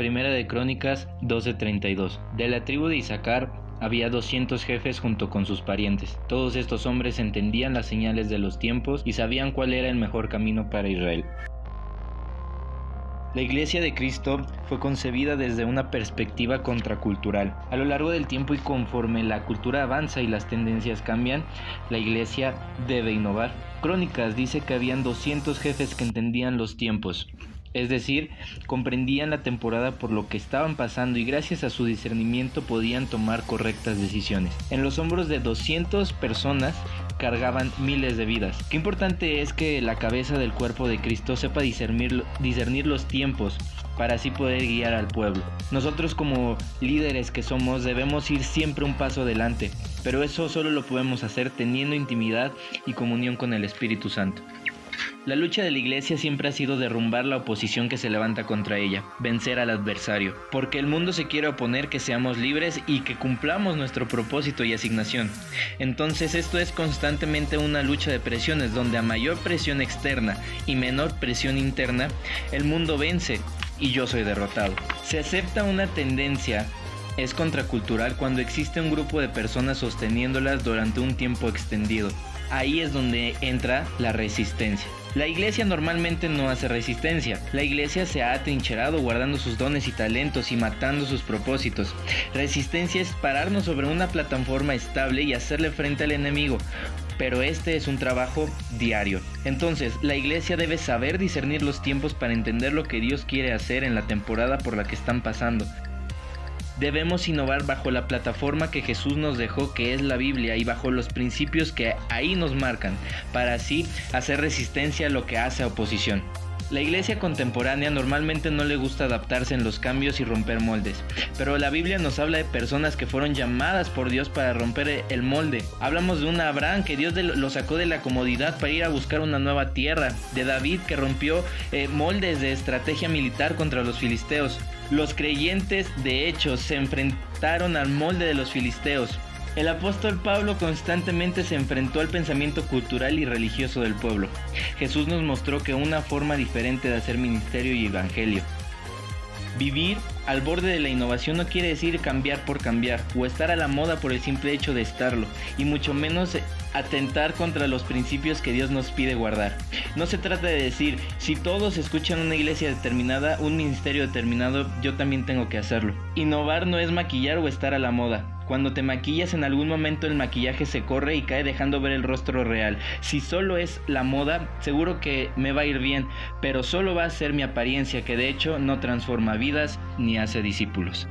Primera de Crónicas 12:32. De la tribu de Isaacar había 200 jefes junto con sus parientes. Todos estos hombres entendían las señales de los tiempos y sabían cuál era el mejor camino para Israel. La Iglesia de Cristo fue concebida desde una perspectiva contracultural. A lo largo del tiempo y conforme la cultura avanza y las tendencias cambian, la Iglesia debe innovar. Crónicas dice que habían 200 jefes que entendían los tiempos. Es decir, comprendían la temporada por lo que estaban pasando y gracias a su discernimiento podían tomar correctas decisiones. En los hombros de 200 personas cargaban miles de vidas. Qué importante es que la cabeza del cuerpo de Cristo sepa discernir, discernir los tiempos para así poder guiar al pueblo. Nosotros como líderes que somos debemos ir siempre un paso adelante, pero eso solo lo podemos hacer teniendo intimidad y comunión con el Espíritu Santo. La lucha de la iglesia siempre ha sido derrumbar la oposición que se levanta contra ella, vencer al adversario, porque el mundo se quiere oponer que seamos libres y que cumplamos nuestro propósito y asignación. Entonces esto es constantemente una lucha de presiones donde a mayor presión externa y menor presión interna, el mundo vence y yo soy derrotado. Se acepta una tendencia es contracultural cuando existe un grupo de personas sosteniéndolas durante un tiempo extendido. Ahí es donde entra la resistencia. La iglesia normalmente no hace resistencia. La iglesia se ha atrincherado guardando sus dones y talentos y matando sus propósitos. Resistencia es pararnos sobre una plataforma estable y hacerle frente al enemigo. Pero este es un trabajo diario. Entonces, la iglesia debe saber discernir los tiempos para entender lo que Dios quiere hacer en la temporada por la que están pasando. Debemos innovar bajo la plataforma que Jesús nos dejó, que es la Biblia, y bajo los principios que ahí nos marcan, para así hacer resistencia a lo que hace oposición. La iglesia contemporánea normalmente no le gusta adaptarse en los cambios y romper moldes, pero la Biblia nos habla de personas que fueron llamadas por Dios para romper el molde. Hablamos de un Abraham que Dios lo sacó de la comodidad para ir a buscar una nueva tierra, de David que rompió eh, moldes de estrategia militar contra los filisteos, los creyentes, de hecho, se enfrentaron al molde de los filisteos. El apóstol Pablo constantemente se enfrentó al pensamiento cultural y religioso del pueblo. Jesús nos mostró que una forma diferente de hacer ministerio y evangelio. Vivir al borde de la innovación no quiere decir cambiar por cambiar o estar a la moda por el simple hecho de estarlo, y mucho menos atentar contra los principios que Dios nos pide guardar. No se trata de decir, si todos escuchan una iglesia determinada, un ministerio determinado, yo también tengo que hacerlo. Innovar no es maquillar o estar a la moda. Cuando te maquillas en algún momento el maquillaje se corre y cae dejando ver el rostro real. Si solo es la moda, seguro que me va a ir bien, pero solo va a ser mi apariencia que de hecho no transforma vidas ni hace discípulos.